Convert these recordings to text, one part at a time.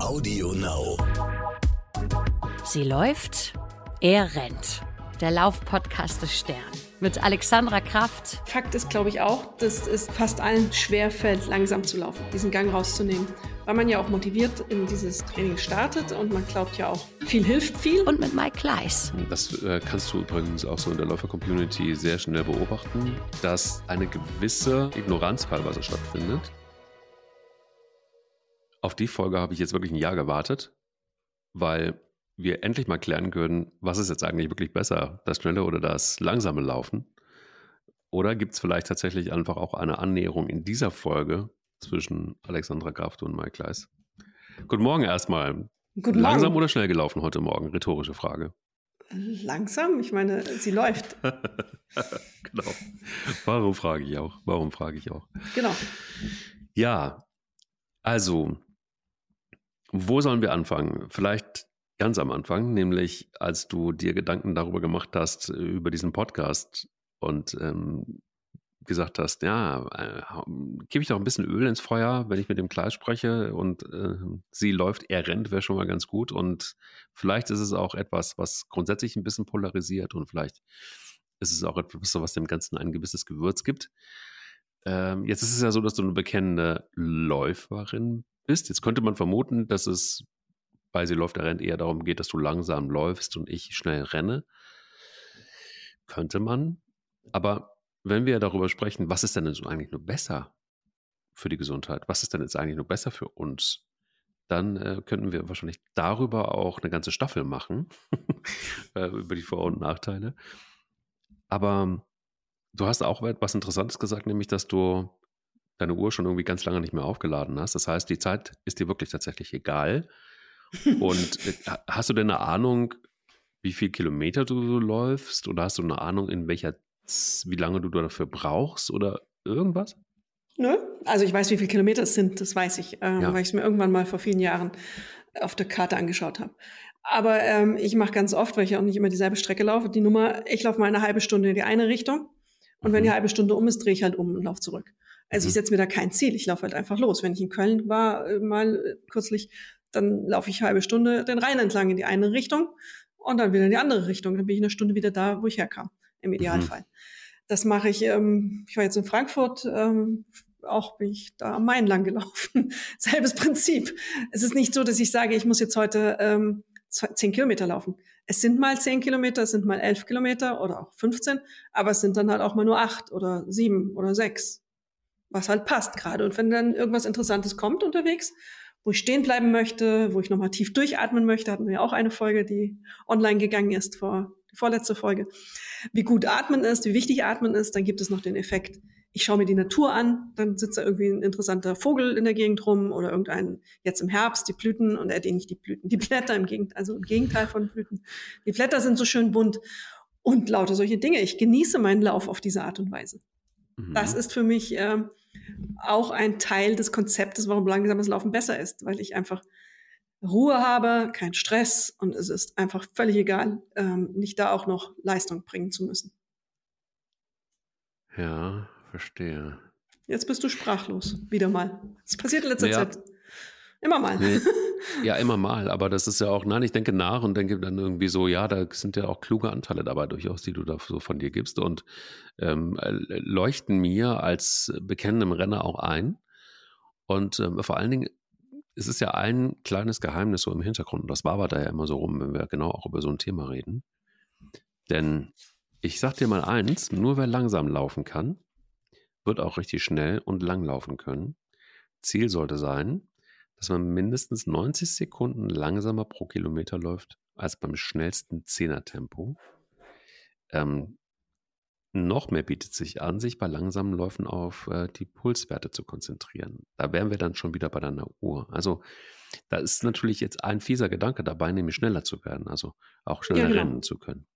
Audio Now. Sie läuft, er rennt. Der Laufpodcast des Stern mit Alexandra Kraft. Fakt ist, glaube ich, auch, dass es fast allen schwer fällt, langsam zu laufen, diesen Gang rauszunehmen. Weil man ja auch motiviert in dieses Training startet und man glaubt ja auch, viel hilft viel. Und mit Mike Kleiss. Das äh, kannst du übrigens auch so in der Läufer-Community sehr schnell beobachten, dass eine gewisse Ignoranz teilweise stattfindet. Auf die Folge habe ich jetzt wirklich ein Jahr gewartet, weil wir endlich mal klären können, was ist jetzt eigentlich wirklich besser, das schnelle oder das langsame Laufen? Oder gibt es vielleicht tatsächlich einfach auch eine Annäherung in dieser Folge zwischen Alexandra Kraft und Mike Kleiss? Guten Morgen erstmal. Guten Langsam Morgen. oder schnell gelaufen heute Morgen? Rhetorische Frage. Langsam? Ich meine, sie läuft. genau. Warum frage ich auch? Warum frage ich auch? Genau. Ja, also, wo sollen wir anfangen? Vielleicht ganz am Anfang, nämlich als du dir Gedanken darüber gemacht hast, äh, über diesen Podcast und ähm, gesagt hast, ja, äh, gebe ich doch ein bisschen Öl ins Feuer, wenn ich mit dem Kleid spreche und äh, sie läuft, er rennt, wäre schon mal ganz gut. Und vielleicht ist es auch etwas, was grundsätzlich ein bisschen polarisiert und vielleicht ist es auch etwas, was dem Ganzen ein gewisses Gewürz gibt. Ähm, jetzt ist es ja so, dass du eine bekennende Läuferin bist. Jetzt könnte man vermuten, dass es bei Sie läuft, er rennt eher darum geht, dass du langsam läufst und ich schnell renne. Könnte man. Aber wenn wir darüber sprechen, was ist denn jetzt eigentlich nur besser für die Gesundheit? Was ist denn jetzt eigentlich nur besser für uns? Dann äh, könnten wir wahrscheinlich darüber auch eine ganze Staffel machen, äh, über die Vor- und Nachteile. Aber du hast auch etwas Interessantes gesagt, nämlich, dass du deine Uhr schon irgendwie ganz lange nicht mehr aufgeladen hast. Das heißt, die Zeit ist dir wirklich tatsächlich egal. Und äh, hast du denn eine Ahnung, wie viel Kilometer du so läufst? Oder hast du eine Ahnung, in welcher, wie lange du dafür brauchst oder irgendwas? Nö. Also ich weiß, wie viele Kilometer es sind, das weiß ich, ähm, Ja. weil ich es mir irgendwann mal vor vielen Jahren auf der Karte angeschaut habe. Aber ähm, ich mache ganz oft, weil ich auch nicht immer dieselbe Strecke laufe, die Nummer, ich laufe mal eine halbe Stunde in die eine Richtung und wenn Mhm. die halbe Stunde um ist, drehe ich halt um und laufe zurück. Also Mhm. ich setze mir da kein Ziel, ich laufe halt einfach los. Wenn ich in Köln war, äh, mal äh, kürzlich, dann laufe ich eine halbe Stunde den Rhein entlang in die eine Richtung und dann wieder in die andere Richtung. Dann bin ich eine Stunde wieder da, wo ich herkam, im Idealfall. Das mache ich, ähm, ich war jetzt in Frankfurt, ähm, auch bin ich da am Main lang gelaufen. Selbes Prinzip. Es ist nicht so, dass ich sage, ich muss jetzt heute ähm, zehn Kilometer laufen. Es sind mal zehn Kilometer, es sind mal elf Kilometer oder auch 15, aber es sind dann halt auch mal nur acht oder sieben oder sechs, was halt passt gerade. Und wenn dann irgendwas Interessantes kommt unterwegs, wo ich stehen bleiben möchte, wo ich nochmal tief durchatmen möchte, hatten wir ja auch eine Folge, die online gegangen ist vor die vorletzte Folge. Wie gut atmen ist, wie wichtig atmen ist, dann gibt es noch den Effekt, ich schaue mir die Natur an, dann sitzt da irgendwie ein interessanter Vogel in der Gegend rum oder irgendein, jetzt im Herbst, die Blüten, und äh, nicht die Blüten, die Blätter im Gegenteil, also im Gegenteil von Blüten. Die Blätter sind so schön bunt und lauter solche Dinge. Ich genieße meinen Lauf auf diese Art und Weise. Mhm. Das ist für mich ähm, auch ein Teil des Konzeptes, warum langsames Laufen besser ist, weil ich einfach Ruhe habe, kein Stress und es ist einfach völlig egal, ähm, nicht da auch noch Leistung bringen zu müssen. Ja, verstehe. Jetzt bist du sprachlos, wieder mal. Das passiert in letzter Naja. Zeit. Immer mal. Nee, ja, immer mal, aber das ist ja auch, nein, ich denke nach und denke dann irgendwie so, ja, da sind ja auch kluge Anteile dabei durchaus, die du da so von dir gibst und ähm, äh, leuchten mir als bekennendem Renner auch ein. Und ähm, vor allen Dingen, es ist ja ein kleines Geheimnis so im Hintergrund und das wabert da ja immer so rum, wenn wir genau auch über so ein Thema reden. Denn ich sag dir mal eins, nur wer langsam laufen kann, wird auch richtig schnell und lang laufen können. Ziel sollte sein, dass man mindestens 90 Sekunden langsamer pro Kilometer läuft als beim schnellsten Zehner-Tempo. Ähm, noch mehr bietet sich an, sich bei langsamen Läufen auf äh, die Pulswerte zu konzentrieren. Da wären wir dann schon wieder bei deiner Uhr. Also da ist natürlich jetzt ein fieser Gedanke dabei, nämlich schneller zu werden, also auch schneller genau. rennen zu können.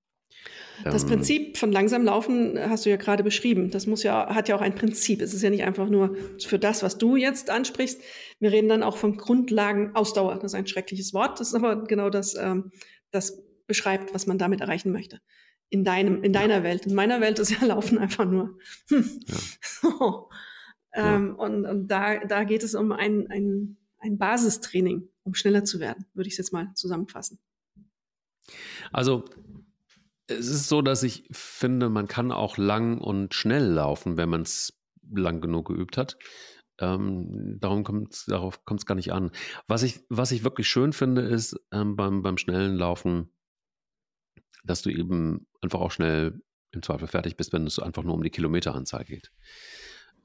Das Ähm, Prinzip von langsam laufen hast du ja gerade beschrieben. Das muss ja, hat ja auch ein Prinzip. Es ist ja nicht einfach nur für das, was du jetzt ansprichst. Wir reden dann auch von Grundlagenausdauer. Das ist ein schreckliches Wort. Das ist aber genau das, ähm, das beschreibt, was man damit erreichen möchte. In deinem, in deiner Welt. In meiner Welt ist ja Laufen einfach nur. Hm. Ja. So. Ähm, Und, und da, da geht es um ein, ein, ein Basistraining, um schneller zu werden, würde ich es jetzt mal zusammenfassen. Also es ist so, dass ich finde, man kann auch lang und schnell laufen, wenn man es lang genug geübt hat. Ähm, darum kommt's, darauf kommt es gar nicht an. Was ich, was ich wirklich schön finde, ist ähm, beim, beim schnellen Laufen, dass du eben einfach auch schnell im Zweifel fertig bist, wenn es einfach nur um die Kilometeranzahl geht.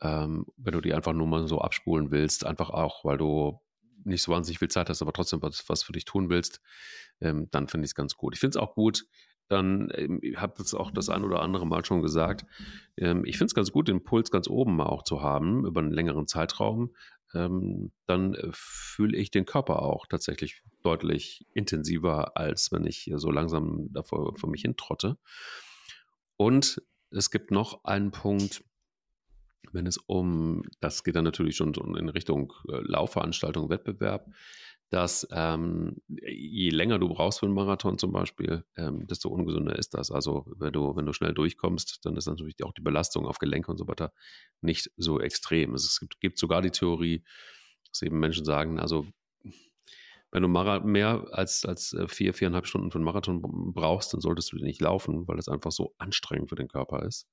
Ähm, wenn du die einfach nur mal so abspulen willst, einfach auch, weil du nicht so wahnsinnig viel Zeit hast, aber trotzdem was, was für dich tun willst, ähm, dann finde ich es ganz gut. Ich finde es auch gut, dann, ähm, ich habe es auch das ein oder andere Mal schon gesagt, ähm, ich finde es ganz gut, den Puls ganz oben mal auch zu haben, über einen längeren Zeitraum. Ähm, dann äh, fühle ich den Körper auch tatsächlich deutlich intensiver, als wenn ich so langsam davor vor mich hintrotte. Und es gibt noch einen Punkt, wenn es um, das geht dann natürlich schon in Richtung äh, Laufveranstaltung, Wettbewerb, dass ähm, je länger du brauchst für einen Marathon zum Beispiel, ähm, desto ungesünder ist das. Also wenn du, wenn du schnell durchkommst, dann ist natürlich auch die Belastung auf Gelenke und so weiter nicht so extrem. Es gibt, gibt sogar die Theorie, dass eben Menschen sagen, also wenn du mehr als, als äh, vier, viereinhalb Stunden für einen Marathon brauchst, dann solltest du nicht laufen, weil es einfach so anstrengend für den Körper ist,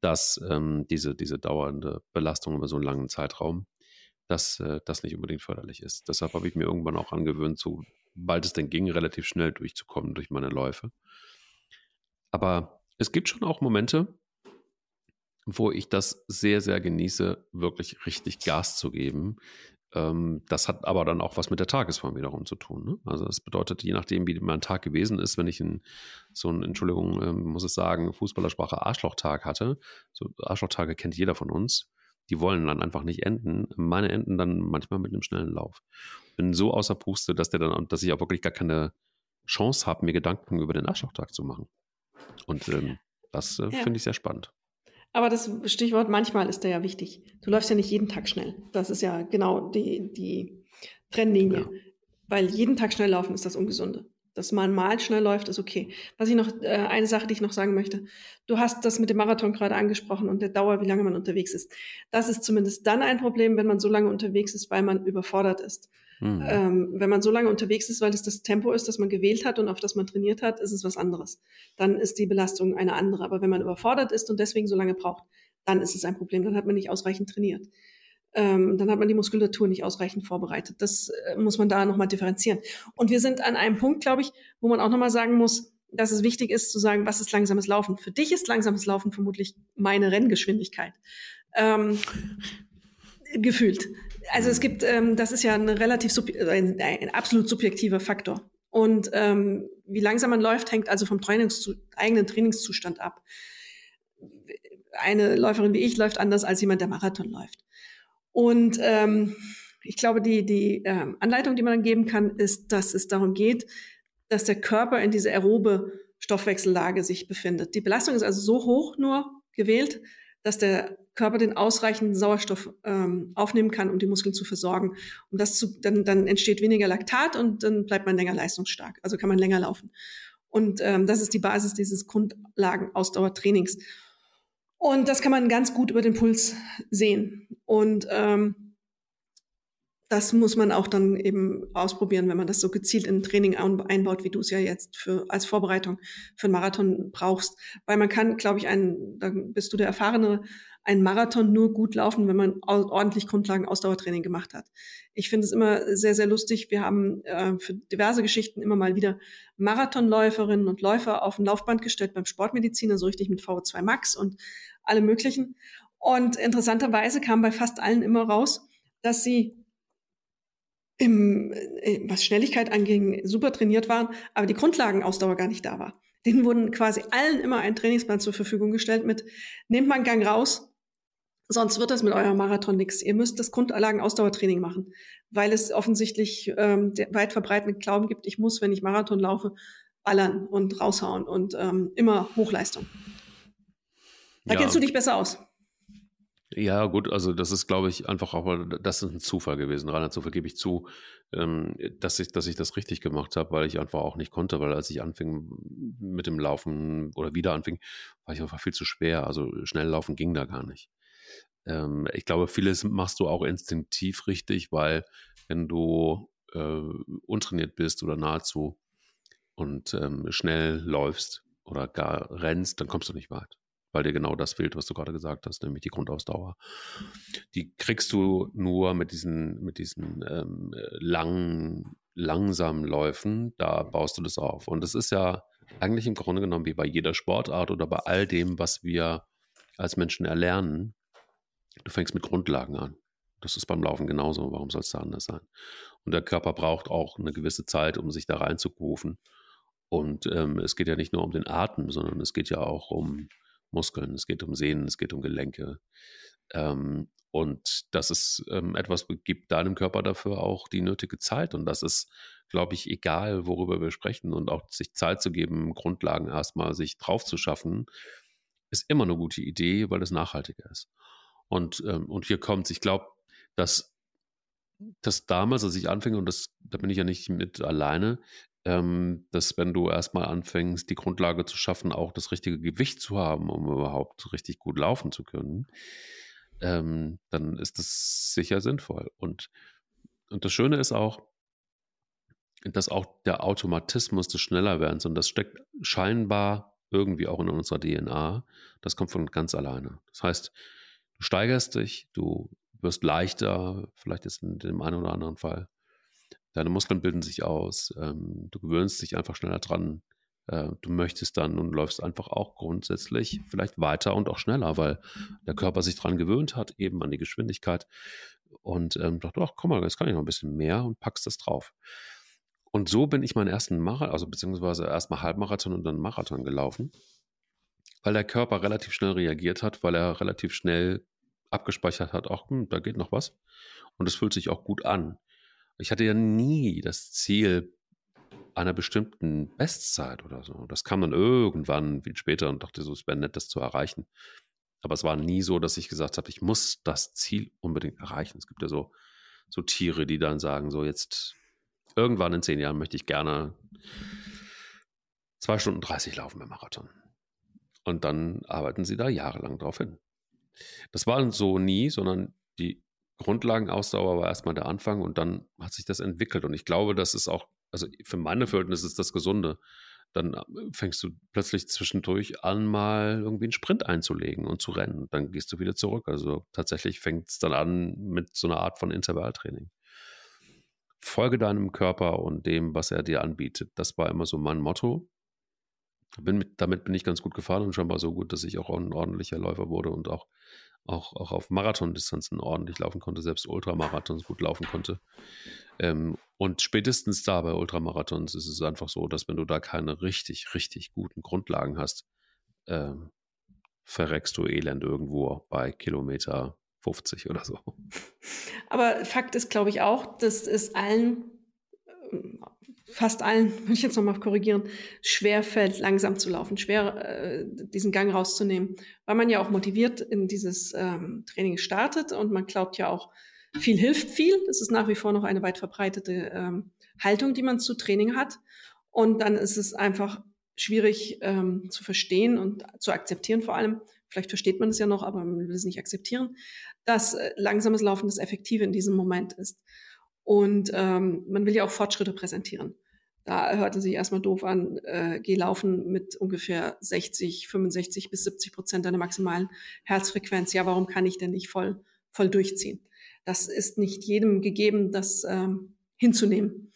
dass ähm, diese, diese dauernde Belastung über so einen langen Zeitraum dass äh, das nicht unbedingt förderlich ist. Deshalb habe ich mir irgendwann auch angewöhnt, so bald es denn ging, relativ schnell durchzukommen durch meine Läufe. Aber es gibt schon auch Momente, wo ich das sehr, sehr genieße, wirklich richtig Gas zu geben. Ähm, das hat aber dann auch was mit der Tagesform wiederum zu tun. Ne? Also das bedeutet, je nachdem, wie mein Tag gewesen ist, wenn ich in, so ein, Entschuldigung, ähm, muss es sagen, Fußballersprache Arschlochtag hatte, so Arschlochtage kennt jeder von uns, die wollen dann einfach nicht enden. Meine enden dann manchmal mit einem schnellen Lauf. Bin so außer Puste, dass der dann, dass ich auch wirklich gar keine Chance habe, mir Gedanken über den Aschauchtag zu machen. Und ähm, das äh, ja. finde ich sehr spannend. Aber das Stichwort manchmal ist da ja wichtig. Du läufst ja nicht jeden Tag schnell. Das ist ja genau die, die Trennlinie. Ja. Weil jeden Tag schnell laufen ist das Ungesunde dass man mal schnell läuft, ist okay. Was ich noch, äh, eine Sache, die ich noch sagen möchte. Du hast das mit dem Marathon gerade angesprochen und der Dauer, wie lange man unterwegs ist. Das ist zumindest dann ein Problem, wenn man so lange unterwegs ist, weil man überfordert ist. Mhm. Ähm, wenn man so lange unterwegs ist, weil es das Tempo ist, das man gewählt hat und auf das man trainiert hat, ist es was anderes. Dann ist die Belastung eine andere. Aber wenn man überfordert ist und deswegen so lange braucht, dann ist es ein Problem. Dann hat man nicht ausreichend trainiert ähm, dann hat man die Muskulatur nicht ausreichend vorbereitet. Das äh, muss man da nochmal differenzieren. Und wir sind an einem Punkt, glaube ich, wo man auch nochmal sagen muss, dass es wichtig ist zu sagen, was ist langsames Laufen. Für dich ist langsames Laufen vermutlich meine Renngeschwindigkeit. Ähm, gefühlt. Also es gibt, ähm, das ist ja ein relativ ein, ein absolut subjektiver Faktor. Und ähm, wie langsam man läuft, hängt also vom Trainings eigenen Trainingszustand ab. Eine Läuferin wie ich läuft anders als jemand, der Marathon läuft. Und ähm, ich glaube, die, die ähm, Anleitung, die man dann geben kann, ist, dass es darum geht, dass der Körper in diese aerobe Stoffwechsellage sich befindet. Die Belastung ist also so hoch nur gewählt, dass der Körper den ausreichenden Sauerstoff ähm, aufnehmen kann, um die Muskeln zu versorgen. Und das zu, dann, dann entsteht weniger Laktat und dann bleibt man länger leistungsstark. Also kann man länger laufen. Und ähm, das ist die Basis dieses Grundlagen-Ausdauertrainings. Und das kann man ganz gut über den Puls sehen. Und ähm, das muss man auch dann eben ausprobieren, wenn man das so gezielt in ein Training einbaut, wie du es ja jetzt für, als Vorbereitung für einen Marathon brauchst. Weil man kann, glaube ich, einen, da bist du der Erfahrene, einen Marathon nur gut laufen, wenn man ordentlich Grundlagen Ausdauertraining gemacht hat. Ich finde es immer sehr, sehr lustig. Wir haben äh, für diverse Geschichten immer mal wieder Marathonläuferinnen und Läufer auf ein Laufband gestellt beim Sportmediziner, so richtig mit VO2 Max und alle möglichen. Und interessanterweise kam bei fast allen immer raus, dass sie im, äh, was Schnelligkeit anging, super trainiert waren, aber die Grundlagenausdauer gar nicht da war. Denen wurden quasi allen immer ein Trainingsplan zur Verfügung gestellt mit, nehmt mal einen Gang raus, sonst wird das mit eurem Marathon nichts. Ihr müsst das Grundlagenausdauertraining machen, weil es offensichtlich ähm, weit verbreiteten Glauben gibt, ich muss, wenn ich Marathon laufe, ballern und raushauen und ähm, immer Hochleistung. Da ja. kennst du dich besser aus. Ja, gut, also das ist, glaube ich, einfach auch, das ist ein Zufall gewesen. Reiner Zufall gebe ich zu, ähm, dass, ich, dass ich das richtig gemacht habe, weil ich einfach auch nicht konnte, weil als ich anfing mit dem Laufen oder wieder anfing, war ich einfach viel zu schwer. Also schnell laufen ging da gar nicht. ähm, ich glaube, vieles machst du auch instinktiv richtig, weil wenn du äh, untrainiert bist oder nahezu und ähm, schnell läufst oder gar rennst, dann kommst du nicht weit weil dir genau das fehlt, was du gerade gesagt hast, nämlich die Grundausdauer. Die kriegst du nur mit diesen, mit diesen ähm, langen, langsamen Läufen, da baust du das auf. Und das ist ja eigentlich im Grunde genommen wie bei jeder Sportart oder bei all dem, was wir als Menschen erlernen. Du fängst mit Grundlagen an. Das ist beim Laufen genauso. Warum soll es da anders sein? Und der Körper braucht auch eine gewisse Zeit, um sich da reinzurufen. Und ähm, es geht ja nicht nur um den Atem, sondern es geht ja auch um Muskeln, es geht um Sehnen, es geht um Gelenke. Ähm, und dass es ähm, etwas gibt deinem Körper dafür auch die nötige Zeit. Und das ist, glaube ich, egal, worüber wir sprechen. Und auch sich Zeit zu geben, Grundlagen erstmal sich drauf zu schaffen, ist immer eine gute Idee, weil es nachhaltiger ist. Und, ähm, und hier kommt ich glaube, dass das damals, als ich anfing, und das, da bin ich ja nicht mit alleine, ähm, dass wenn du erstmal anfängst, die Grundlage zu schaffen, auch das richtige Gewicht zu haben, um überhaupt richtig gut laufen zu können, ähm, dann ist das sicher sinnvoll. Und, und das Schöne ist auch, dass auch der Automatismus des Schnellerwerdens, und das steckt scheinbar irgendwie auch in unserer DNA, das kommt von ganz alleine. Das heißt, du steigerst dich, du wirst leichter, vielleicht ist in dem einen oder anderen Fall deine Muskeln bilden sich aus, ähm, du gewöhnst dich einfach schneller dran, äh, du möchtest dann und läufst einfach auch grundsätzlich vielleicht weiter und auch schneller, weil der Körper sich dran gewöhnt hat, eben an die Geschwindigkeit und ähm, dachte, ach komm mal, jetzt kann ich noch ein bisschen mehr und packst das drauf. Und so bin ich meinen ersten Marathon, also beziehungsweise erstmal Halbmarathon und dann Marathon gelaufen, weil der Körper relativ schnell reagiert hat, weil er relativ schnell abgespeichert hat, ach, hm, da geht noch was. Und es fühlt sich auch gut an. Ich hatte ja nie das Ziel einer bestimmten Bestzeit oder so. Das kam dann irgendwann viel später und dachte so, es wäre nett, das zu erreichen. Aber es war nie so, dass ich gesagt habe, ich muss das Ziel unbedingt erreichen. Es gibt ja so, so Tiere, die dann sagen, so jetzt irgendwann in zehn Jahren möchte ich gerne zwei Stunden 30 laufen im Marathon. Und dann arbeiten sie da jahrelang drauf hin. Das war so nie, sondern die Grundlagenausdauer war erstmal der Anfang und dann hat sich das entwickelt. Und ich glaube, das ist auch, also für meine Verhältnisse ist das Gesunde. Dann äh, fängst du plötzlich zwischendurch an, mal irgendwie einen Sprint einzulegen und zu rennen. Dann gehst du wieder zurück. Also tatsächlich fängt es dann an mit so einer Art von Intervalltraining. Folge deinem Körper und dem, was er dir anbietet. Das war immer so mein Motto. Bin mit, damit bin ich ganz gut gefahren und scheinbar so gut, dass ich auch ein ordentlicher Läufer wurde und auch auch, auch auf Marathondistanzen ordentlich laufen konnte, selbst Ultramarathons gut laufen konnte. Ähm, und spätestens da bei Ultramarathons ist es einfach so, dass wenn du da keine richtig, richtig guten Grundlagen hast, ähm, verreckst du elend irgendwo bei Kilometer 50 oder so. Aber Fakt ist, glaube ich, auch, dass es allen fast allen, würde ich jetzt nochmal korrigieren, schwer fällt, langsam zu laufen, schwer äh, diesen Gang rauszunehmen, weil man ja auch motiviert in dieses ähm, Training startet und man glaubt ja auch, viel hilft viel. Das ist nach wie vor noch eine weit verbreitete ähm, Haltung, die man zu Training hat. Und dann ist es einfach schwierig ähm, zu verstehen und zu akzeptieren vor allem. Vielleicht versteht man es ja noch, aber man will es nicht akzeptieren, dass äh, langsames Laufen das Effektive in diesem Moment ist. Und ähm, man will ja auch Fortschritte präsentieren. Da hörte sich erstmal doof an, äh, geh laufen mit ungefähr 60, 65 bis 70 Prozent deiner maximalen Herzfrequenz. Ja, warum kann ich denn nicht voll, voll durchziehen? Das ist nicht jedem gegeben, das ähm, hinzunehmen.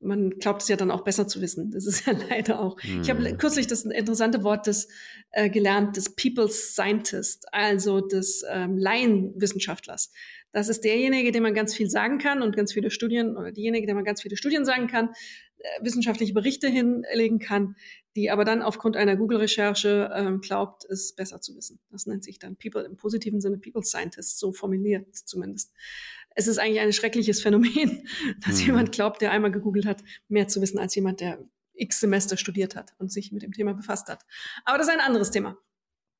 Man glaubt es ja dann auch besser zu wissen. Das ist ja leider auch. Mhm. Ich habe hm. kürzlich das interessante Wort des, äh, gelernt, des People's Scientist, also des ähm, Laienwissenschaftlers. Das ist derjenige, dem man ganz viel sagen kann und ganz viele Studien, oder diejenige, der man ganz viele Studien sagen kann, äh, wissenschaftliche Berichte hinlegen kann, die aber dann aufgrund einer Google-Recherche ähm, glaubt, es besser zu wissen. Das nennt sich dann People im positiven Sinne People Scientist, so formuliert zumindest. Es ist eigentlich ein schreckliches Phänomen, dass mhm. jemand glaubt, der einmal gegoogelt hat, mehr zu wissen als jemand, der x Semester studiert hat und sich mit dem Thema befasst hat. Aber das ist ein anderes Thema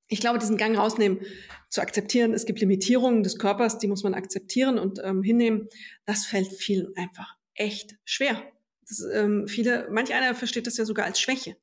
ich glaube, diesen Gang rausnehmen, zu akzeptieren, es gibt Limitierungen des Körpers, die muss man akzeptieren und ähm, hinnehmen, das fällt vielen einfach echt schwer. Das, ähm, viele, manch einer versteht das ja sogar als Schwäche.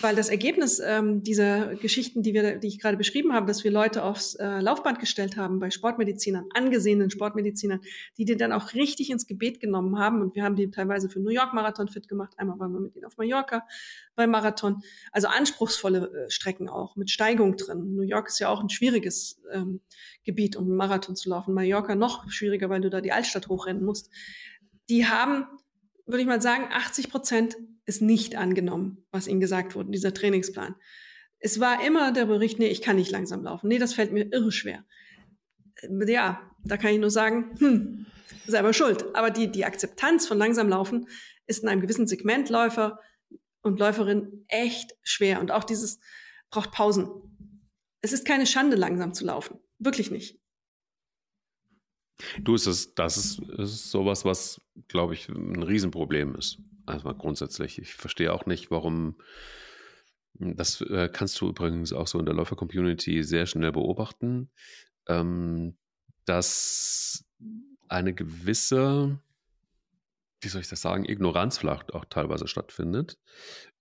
Weil das Ergebnis ähm, dieser Geschichten, die, wir, die ich gerade beschrieben habe, dass wir Leute aufs äh, Laufband gestellt haben bei Sportmedizinern, angesehenen Sportmedizinern, die die dann auch richtig ins Gebet genommen haben. Und wir haben die teilweise für New York Marathon fit gemacht. Einmal waren wir mit ihnen auf Mallorca beim Marathon. Also anspruchsvolle äh, Strecken auch mit Steigung drin. New York ist ja auch ein schwieriges ähm, Gebiet, um einen Marathon zu laufen. Mallorca noch schwieriger, weil du da die Altstadt hochrennen musst. Die haben würde ich mal sagen, 80 Prozent ist nicht angenommen, was ihnen gesagt wurde, dieser Trainingsplan. Es war immer der Bericht, nee, ich kann nicht langsam laufen. Nee, das fällt mir irre schwer. Ja, da kann ich nur sagen, hm, selber schuld. Aber die, die Akzeptanz von langsam laufen ist in einem gewissen Segment Läufer und Läuferin echt schwer. Und auch dieses braucht Pausen. Es ist keine Schande, langsam zu laufen. Wirklich nicht. Du, ist das, das ist, ist sowas, was, glaube ich, ein Riesenproblem ist. Also mal grundsätzlich. Ich verstehe auch nicht, warum. Das äh, kannst du übrigens auch so in der Läufer-Community sehr schnell beobachten, ähm, dass eine gewisse, wie soll ich das sagen, Ignoranz vielleicht auch teilweise stattfindet.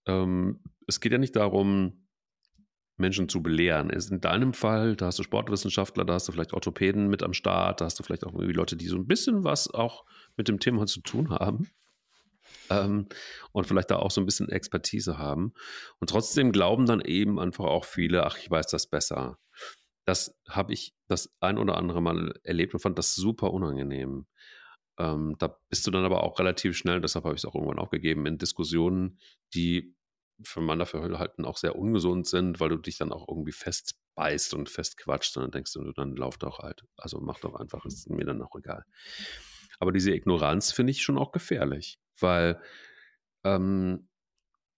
Ähm, es geht ja nicht darum, Menschen zu belehren. Ist in deinem Fall, da hast du Sportwissenschaftler, da hast du vielleicht Orthopäden mit am Start, da hast du vielleicht auch irgendwie Leute, die so ein bisschen was auch mit dem Thema zu tun haben. Ähm, und vielleicht da auch so ein bisschen Expertise haben. Und trotzdem glauben dann eben einfach auch viele, ach, ich weiß das besser. Das habe ich das ein oder andere Mal erlebt und fand das super unangenehm. Ähm, da bist du dann aber auch relativ schnell, deshalb habe ich es auch irgendwann aufgegeben, in Diskussionen, die für mein Dafürhalten auch sehr ungesund sind, weil du dich dann auch irgendwie festbeißt und festquatscht und dann denkst du, dann lauf doch halt. Also mach doch einfach, ist mir dann auch egal. Aber diese Ignoranz finde ich schon auch gefährlich, weil ähm,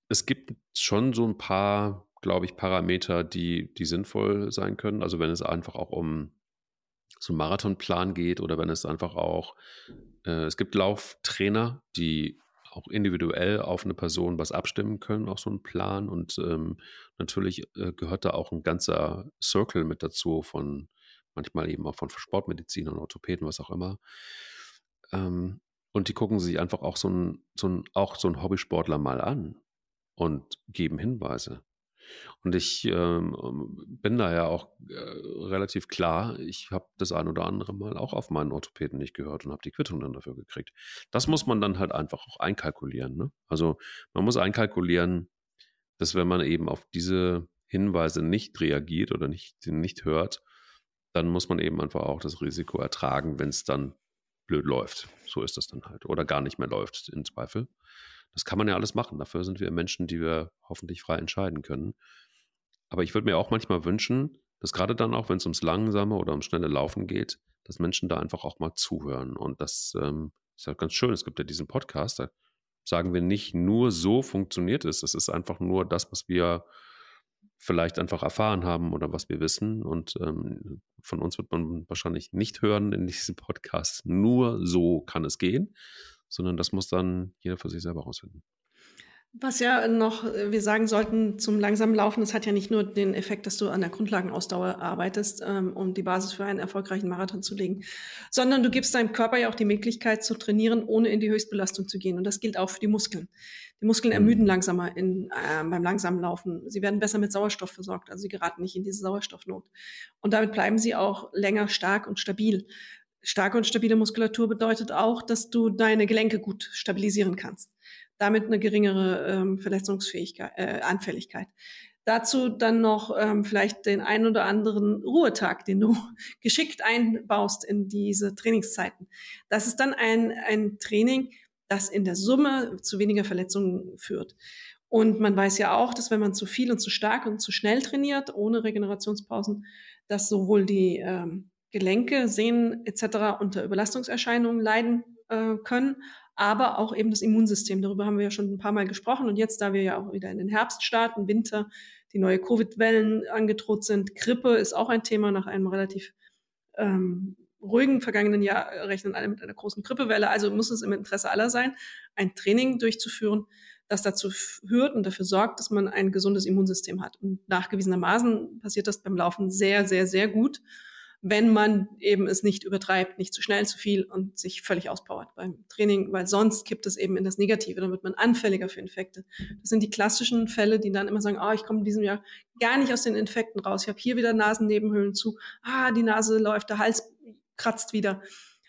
es gibt schon so ein paar, glaube ich, Parameter, die, die sinnvoll sein können. Also wenn es einfach auch um so einen Marathonplan geht oder wenn es einfach auch, äh, es gibt Lauftrainer, die auch individuell auf eine Person was abstimmen können, auch so ein Plan. Und ähm, natürlich äh, gehört da auch ein ganzer Circle mit dazu von manchmal eben auch von Sportmedizinern, Orthopäden, was auch immer. Ähm, und die gucken sich einfach auch so ein, so ein, auch so ein Hobbysportler mal an und geben Hinweise. Und ich ähm, bin da ja auch äh, relativ klar, ich habe das ein oder andere Mal auch auf meinen Orthopäden nicht gehört und habe die Quittung dann dafür gekriegt. Das muss man dann halt einfach auch einkalkulieren. Ne? Also man muss einkalkulieren, dass wenn man eben auf diese Hinweise nicht reagiert oder nicht, nicht hört, dann muss man eben einfach auch das Risiko ertragen, wenn es dann blöd läuft. So ist das dann halt. Oder gar nicht mehr läuft, im Zweifel. Das kann man ja alles machen. Dafür sind wir Menschen, die wir hoffentlich frei entscheiden können. Aber ich würde mir auch manchmal wünschen, dass gerade dann auch, wenn es ums langsame oder ums schnelle Laufen geht, dass Menschen da einfach auch mal zuhören. Und das ähm, ist ja ganz schön. Es gibt ja diesen Podcast, da sagen wir nicht nur so funktioniert es. Es ist einfach nur das, was wir vielleicht einfach erfahren haben oder was wir wissen. Und ähm, von uns wird man wahrscheinlich nicht hören in diesem Podcast. Nur so kann es gehen, sondern das muss dann jeder für sich selber rausfinden. Was ja noch äh, wir sagen sollten zum langsamen Laufen, das hat ja nicht nur den Effekt, dass du an der Grundlagenausdauer arbeitest, ähm, um die Basis für einen erfolgreichen Marathon zu legen, sondern du gibst deinem Körper ja auch die Möglichkeit zu trainieren, ohne in die Höchstbelastung zu gehen. Und das gilt auch für die Muskeln. Die Muskeln mhm. ermüden langsamer in, äh, beim langsamen Laufen. Sie werden besser mit Sauerstoff versorgt, also sie geraten nicht in diese Sauerstoffnot. Und damit bleiben sie auch länger stark und stabil. Starke und stabile Muskulatur bedeutet auch, dass du deine Gelenke gut stabilisieren kannst. Damit eine geringere ähm, Verletzungsfähigkeit, äh, Anfälligkeit. Dazu dann noch ähm, vielleicht den ein oder anderen Ruhetag, den du geschickt einbaust in diese Trainingszeiten. Das ist dann ein, ein Training, das in der Summe zu weniger Verletzungen führt. Und man weiß ja auch, dass wenn man zu viel und zu stark und zu schnell trainiert, ohne Regenerationspausen, dass sowohl die ähm, Gelenke, Sehnen etc. unter Überlastungserscheinungen leiden äh, können, aber auch eben das Immunsystem. Darüber haben wir ja schon ein paar Mal gesprochen. Und jetzt, da wir ja auch wieder in den Herbst starten, Winter, die neue Covid-Wellen angedroht sind, Grippe ist auch ein Thema nach einem relativ ähm, ruhigen vergangenen Jahr rechnen alle mit einer großen Grippewelle. Also muss es im Interesse aller sein, ein Training durchzuführen, das dazu führt und dafür sorgt, dass man ein gesundes Immunsystem hat. Und nachgewiesenermaßen passiert das beim Laufen sehr, sehr, sehr gut wenn man eben es nicht übertreibt, nicht zu schnell, zu viel und sich völlig auspowert beim Training, weil sonst kippt es eben in das Negative, dann wird man anfälliger für Infekte. Das sind die klassischen Fälle, die dann immer sagen, oh, ich komme in diesem Jahr gar nicht aus den Infekten raus, ich habe hier wieder Nasennebenhöhlen zu, ah, die Nase läuft, der Hals kratzt wieder.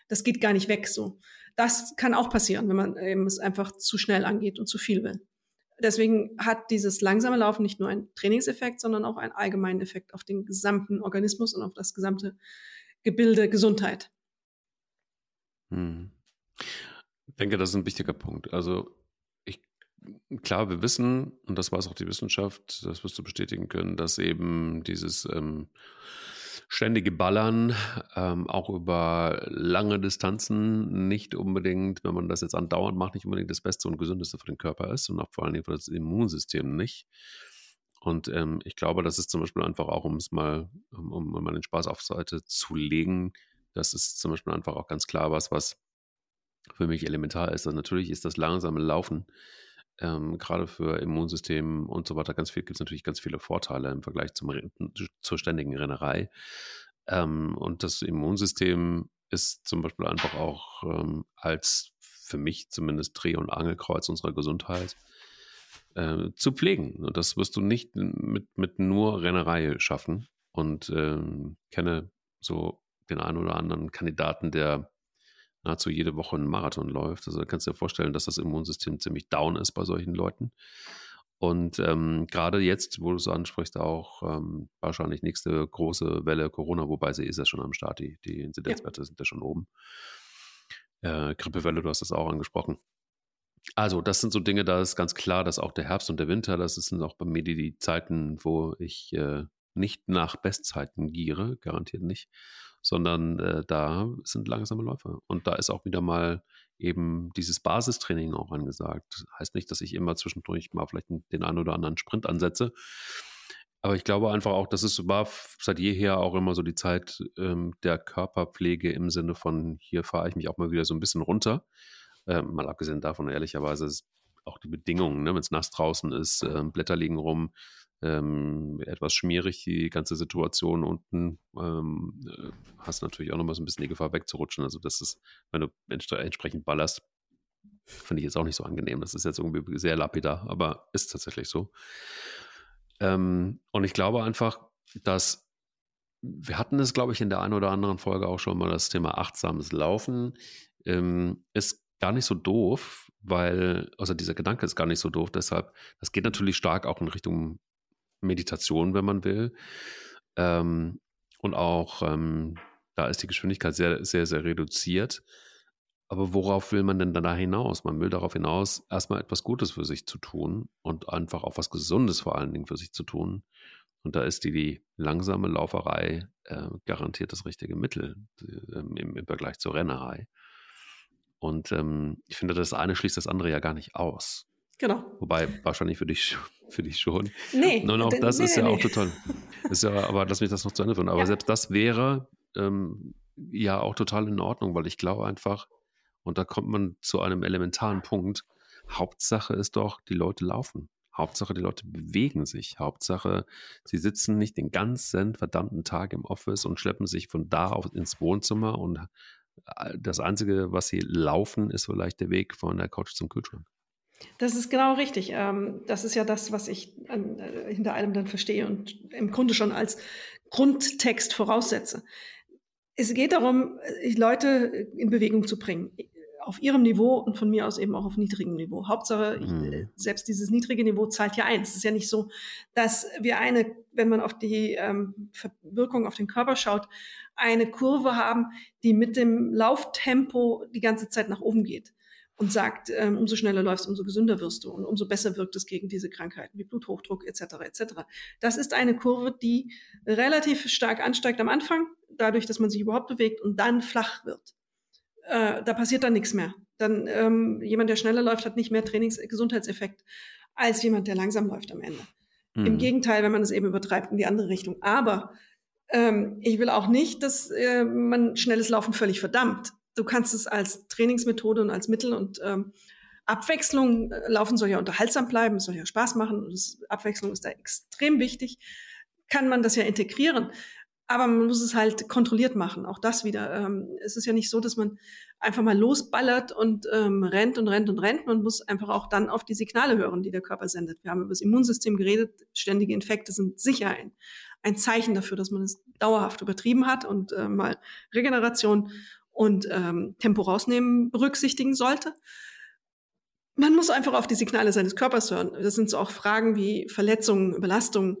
Das geht gar nicht weg so. Das kann auch passieren, wenn man eben es einfach zu schnell angeht und zu viel will. Deswegen hat dieses langsame Laufen nicht nur einen Trainingseffekt, sondern auch einen allgemeinen Effekt auf den gesamten Organismus und auf das gesamte Gebilde Gesundheit. Hm. Ich denke, das ist ein wichtiger Punkt. Also ich, klar, wir wissen, und das weiß auch die Wissenschaft, das wirst du bestätigen können, dass eben dieses ähm, ständige Ballern, ähm, auch über lange Distanzen, nicht unbedingt, wenn man das jetzt andauernd macht, nicht unbedingt das Beste und Gesündeste für den Körper ist und auch vor allen Dingen für das Immunsystem nicht. Und ähm, ich glaube, das ist zum Beispiel einfach auch, um es mal, um, um mal den Spaß auf Seite zu legen, das ist zum Beispiel einfach auch ganz klar was, was für mich elementar ist. Also natürlich ist das langsame Laufen ähm, gerade für Immunsystem und so weiter ganz viel, gibt es natürlich ganz viele Vorteile im Vergleich zum, zur ständigen Rennerei. Ähm, und das Immunsystem ist zum Beispiel einfach auch ähm, als für mich zumindest Dreh- und Angelkreuz unserer Gesundheit äh, zu pflegen. Und das wirst du nicht mit, mit nur Rennerei schaffen. Und ähm, kenne so den einen oder anderen Kandidaten, der nahezu jede Woche einen Marathon läuft. Also da kannst du dir vorstellen, dass das Immunsystem ziemlich down ist bei solchen Leuten. Und ähm, gerade jetzt, wo du es ansprichst, auch ähm, wahrscheinlich nächste große Welle Corona, wobei sie ist ja schon am Start, die, die Inzidenzwerte ja. sind ja schon oben. Äh, Grippewelle, du hast das auch angesprochen. Also, das sind so Dinge, da ist ganz klar, dass auch der Herbst und der Winter, das sind auch bei mir die, die Zeiten, wo ich äh, nicht nach Bestzeiten giere, garantiert nicht, sondern äh, da sind langsame Läufer. Und da ist auch wieder mal eben dieses Basistraining auch angesagt. Heißt nicht, dass ich immer zwischendurch mal vielleicht den einen oder anderen Sprint ansetze. Aber ich glaube einfach auch, dass es war seit jeher auch immer so die Zeit ähm, der Körperpflege im Sinne von, hier fahre ich mich auch mal wieder so ein bisschen runter. Ähm, mal abgesehen davon, ehrlicherweise, auch die Bedingungen, ne? wenn es nass draußen ist, äh, Blätter liegen rum, ähm, etwas schmierig, die ganze Situation unten. Ähm, äh, hast natürlich auch nochmal so ein bisschen die Gefahr wegzurutschen. Also, das ist, wenn du entsprechend ballerst, finde ich jetzt auch nicht so angenehm. Das ist jetzt irgendwie sehr lapidar, aber ist tatsächlich so. Ähm, und ich glaube einfach, dass wir hatten es, glaube ich, in der einen oder anderen Folge auch schon mal das Thema achtsames Laufen. Ähm, ist gar nicht so doof, weil, also dieser Gedanke ist gar nicht so doof, deshalb, das geht natürlich stark auch in Richtung Meditation, wenn man will. Ähm, und auch ähm, da ist die Geschwindigkeit sehr, sehr, sehr reduziert. Aber worauf will man denn da hinaus? Man will darauf hinaus, erstmal etwas Gutes für sich zu tun und einfach auch was Gesundes vor allen Dingen für sich zu tun. Und da ist die, die langsame Lauferei äh, garantiert das richtige Mittel äh, im, im, Vergleich zur Rennerei. Und ähm, ich finde, das eine schließt das andere ja gar nicht aus. Genau. Wobei wahrscheinlich für dich, für dich schon. Nee. Nein, auch das nee, ist ja nee. auch total. Ist ja, aber lass mich das noch zu Ende führen. Aber ja. selbst das wäre ähm, ja auch total in Ordnung, weil ich glaube einfach, und da kommt man zu einem elementaren Punkt, Hauptsache ist doch, die Leute laufen. Hauptsache, die Leute bewegen sich. Hauptsache, sie sitzen nicht den ganzen verdammten Tag im Office und schleppen sich von da auf ins Wohnzimmer und äh, das Einzige, was sie laufen, ist vielleicht der Weg von der Couch zum Kühlschrank. Das ist genau richtig. Ähm, das ist ja das, was ich äh, hinter allem dann verstehe und im Grunde schon als Grundtext voraussetze. Es geht darum, äh, Leute in Bewegung zu bringen. Auf ihrem Niveau und von mir aus eben auch auf niedrigem Niveau. Hauptsache, mhm. ich, selbst dieses niedrige Niveau zahlt ja ein. Es ist ja nicht so, dass wir eine, wenn man auf die ähm, Wirkung auf den Körper schaut, eine Kurve haben, die mit dem Lauftempo die ganze Zeit nach oben geht und sagt, ähm, umso schneller läufst, umso gesünder wirst du und umso besser wirkt es gegen diese Krankheiten wie Bluthochdruck etc. etc. Das ist eine Kurve, die relativ stark ansteigt am Anfang, dadurch, dass man sich überhaupt bewegt und dann flach wird. Äh, da passiert dann nichts mehr. Dann ähm, jemand, der schneller läuft, hat nicht mehr Trainingsgesundheitseffekt als jemand, der langsam läuft am Ende. Mhm. Im Gegenteil, wenn man es eben übertreibt in die andere Richtung. Aber ähm, ich will auch nicht, dass äh, man schnelles Laufen völlig verdammt du kannst es als Trainingsmethode und als Mittel und ähm, Abwechslung äh, laufen soll ja unterhaltsam bleiben, soll ja Spaß machen und das, Abwechslung ist da extrem wichtig. Kann man das ja integrieren. Aber man muss es halt kontrolliert machen. Auch das wieder. Ähm, es ist ja nicht so, dass man einfach mal losballert und ähm, rennt und rennt und rennt. Man muss einfach auch dann auf die Signale hören, die der Körper sendet. Wir haben über das Immunsystem geredet. Ständige Infekte sind sicher ein, ein Zeichen dafür, dass man es dauerhaft übertrieben hat und äh, mal Regeneration und ähm, Tempo rausnehmen berücksichtigen sollte. Man muss einfach auf die Signale seines Körpers hören. Das sind so auch Fragen wie Verletzungen, Belastungen,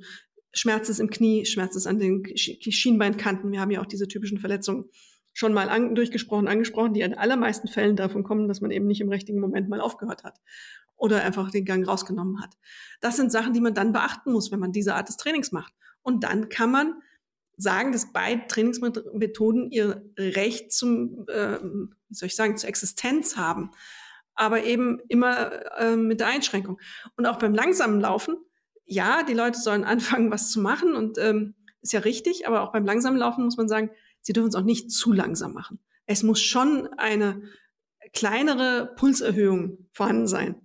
Schmerzes im Knie, Schmerzes an den Schienbeinkanten. Wir haben ja auch diese typischen Verletzungen schon mal an, durchgesprochen, angesprochen, die in allermeisten Fällen davon kommen, dass man eben nicht im richtigen Moment mal aufgehört hat oder einfach den Gang rausgenommen hat. Das sind Sachen, die man dann beachten muss, wenn man diese Art des Trainings macht. Und dann kann man sagen, dass beide Trainingsmethoden ihr Recht zum, äh, wie soll ich sagen, zur Existenz haben, aber eben immer äh, mit der Einschränkung. Und auch beim langsamen Laufen ja, die Leute sollen anfangen, was zu machen und ähm, ist ja richtig, aber auch beim langsamen Laufen muss man sagen, sie dürfen es auch nicht zu langsam machen. Es muss schon eine kleinere Pulserhöhung vorhanden sein.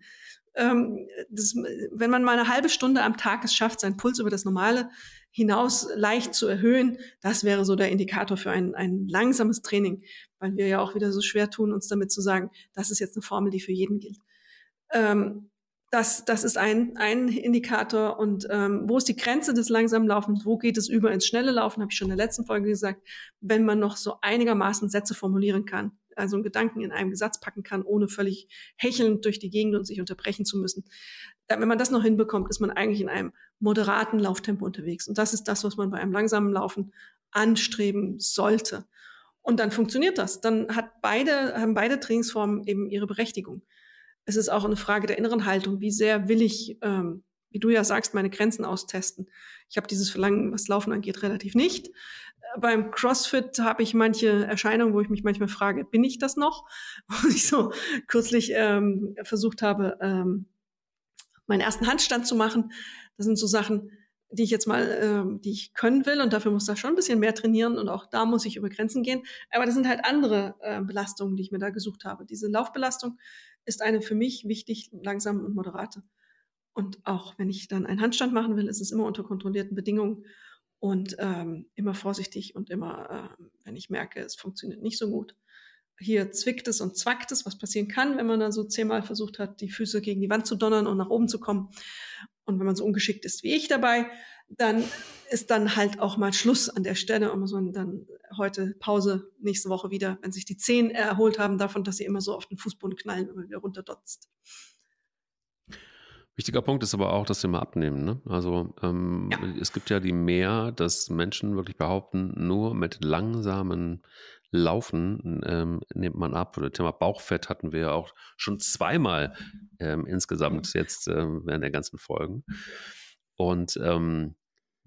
Ähm, das, wenn man mal eine halbe Stunde am Tag es schafft, seinen Puls über das Normale hinaus leicht zu erhöhen, das wäre so der Indikator für ein, ein langsames Training, weil wir ja auch wieder so schwer tun, uns damit zu sagen, das ist jetzt eine Formel, die für jeden gilt. Ähm, das, das ist ein, ein Indikator. Und ähm, wo ist die Grenze des langsamen Laufens? Wo geht es über ins schnelle Laufen? Habe ich schon in der letzten Folge gesagt. Wenn man noch so einigermaßen Sätze formulieren kann, also einen Gedanken in einem Satz packen kann, ohne völlig hechelnd durch die Gegend und sich unterbrechen zu müssen. Wenn man das noch hinbekommt, ist man eigentlich in einem moderaten Lauftempo unterwegs. Und das ist das, was man bei einem langsamen Laufen anstreben sollte. Und dann funktioniert das. Dann hat beide, haben beide Trainingsformen eben ihre Berechtigung es ist auch eine Frage der inneren Haltung. Wie sehr will ich, ähm, wie du ja sagst, meine Grenzen austesten? Ich habe dieses Verlangen, was Laufen angeht, relativ nicht. Beim CrossFit habe ich manche Erscheinungen, wo ich mich manchmal frage, bin ich das noch? Wo ich so kürzlich ähm, versucht habe, ähm, meinen ersten Handstand zu machen. Das sind so Sachen, die ich jetzt mal, ähm, die ich können will und dafür muss da schon ein bisschen mehr trainieren und auch da muss ich über Grenzen gehen. Aber das sind halt andere äh, Belastungen, die ich mir da gesucht habe. Diese Laufbelastung ist eine für mich wichtig, langsam und moderate. Und auch wenn ich dann einen Handstand machen will, ist es immer unter kontrollierten Bedingungen und ähm, immer vorsichtig und immer, äh, wenn ich merke, es funktioniert nicht so gut. Hier zwickt es und zwackt es, was passieren kann, wenn man dann so zehnmal versucht hat, die Füße gegen die Wand zu donnern und nach oben zu kommen. Und wenn man so ungeschickt ist wie ich dabei, dann ist dann halt auch mal Schluss an der Stelle und muss man dann heute Pause, nächste Woche wieder, wenn sich die Zehen erholt haben davon, dass sie immer so auf den Fußboden knallen und wieder runterdotzt. Wichtiger Punkt ist aber auch das Thema Abnehmen. Ne? Also ähm, ja. es gibt ja die mehr, dass Menschen wirklich behaupten, nur mit langsamen Laufen ähm, nimmt man ab. Oder Thema Bauchfett hatten wir ja auch schon zweimal ähm, insgesamt jetzt ähm, während der ganzen Folgen. Und ähm,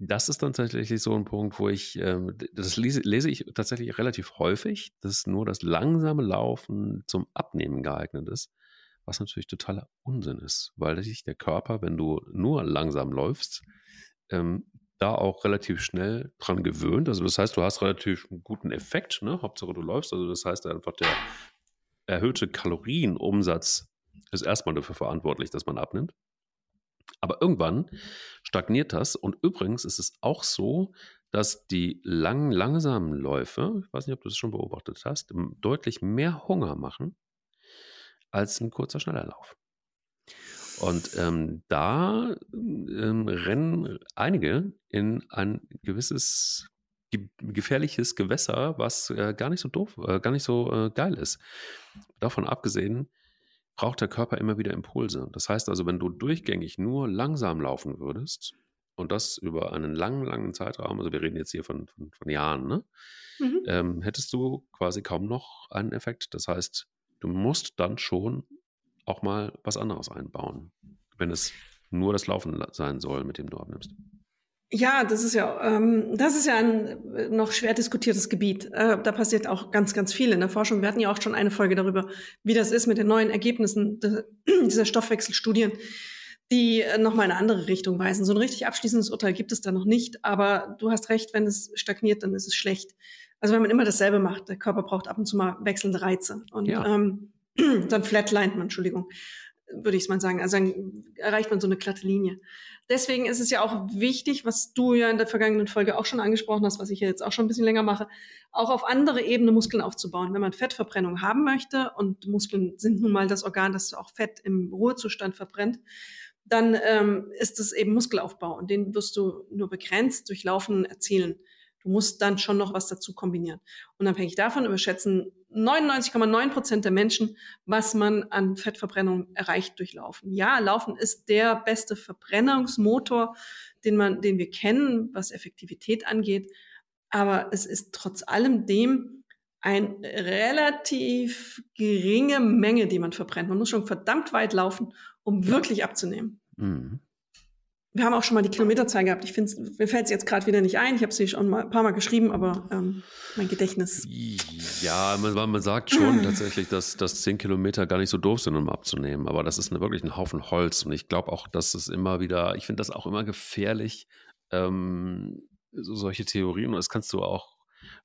das ist dann tatsächlich so ein Punkt, wo ich, ähm, das lese, lese, ich tatsächlich relativ häufig, dass nur das langsame Laufen zum Abnehmen geeignet ist, was natürlich totaler Unsinn ist, weil sich der Körper, wenn du nur langsam läufst, ähm, da auch relativ schnell dran gewöhnt. Also das heißt, du hast relativ einen guten Effekt, ne? Hauptsache du läufst. Also das heißt einfach, der erhöhte Kalorienumsatz ist erstmal dafür verantwortlich, dass man abnimmt. Aber irgendwann stagniert das. Und übrigens ist es auch so, dass die langen, langsamen Läufe, ich weiß nicht, ob du das schon beobachtet hast, deutlich mehr Hunger machen als ein kurzer, schneller Lauf. Und ähm, da ähm, rennen einige in ein gewisses ge gefährliches Gewässer, was äh, gar nicht so doof, äh, gar nicht so äh, geil ist. Davon abgesehen braucht der Körper immer wieder Impulse. Das heißt also, wenn du durchgängig nur langsam laufen würdest und das über einen langen, langen Zeitraum, also wir reden jetzt hier von, von, von Jahren, ne? Mhm. Ähm, hättest du quasi kaum noch einen Effekt. Das heißt, du musst dann schon auch mal was anderes einbauen, wenn es nur das Laufen sein soll, mit dem du abnimmst. Ja, das ist ja, ähm, das ist ja ein äh, noch schwer diskutiertes Gebiet. Äh, da passiert auch ganz, ganz viel in der Forschung. Wir hatten ja auch schon eine Folge darüber, wie das ist mit den neuen Ergebnissen de, dieser Stoffwechselstudien, die äh, nochmal in eine andere Richtung weisen. So ein richtig abschließendes Urteil gibt es da noch nicht, aber du hast recht, wenn es stagniert, dann ist es schlecht. Also wenn man immer dasselbe macht, der Körper braucht ab und zu mal wechselnde Reize und ja. ähm, dann flatlined man, Entschuldigung. würde ich mal sagen. Also dann erreicht man so eine glatte Linie. Deswegen ist es ja auch wichtig, was du ja in der vergangenen Folge auch schon angesprochen hast, was ich ja jetzt auch schon ein bisschen länger mache, auch auf andere Ebene Muskeln aufzubauen. Wenn man Fettverbrennung haben möchte und Muskeln sind nun mal das Organ, das auch Fett im Ruhezustand verbrennt, dann ähm, ist es eben Muskelaufbau und den wirst du nur begrenzt durch Laufen erzielen. Du musst dann schon noch was dazu kombinieren. Unabhängig davon überschätzen 99,9 Prozent der Menschen, was man an Fettverbrennung erreicht durch Laufen. Ja, Laufen ist der beste Verbrennungsmotor, den man, den wir kennen, was Effektivität angeht. Aber es ist trotz allem dem eine relativ geringe Menge, die man verbrennt. Man muss schon verdammt weit laufen, um wirklich abzunehmen. Mhm wir haben auch schon mal die Kilometerzahl gehabt. Ich finde, mir fällt es jetzt gerade wieder nicht ein. Ich habe sie schon mal ein paar Mal geschrieben, aber ähm, mein Gedächtnis. Ja, man, man sagt schon tatsächlich, dass, dass 10 Kilometer gar nicht so doof sind, um abzunehmen. Aber das ist eine, wirklich ein Haufen Holz. Und ich glaube auch, dass es immer wieder, ich finde das auch immer gefährlich, ähm, so solche Theorien. Und das kannst du auch,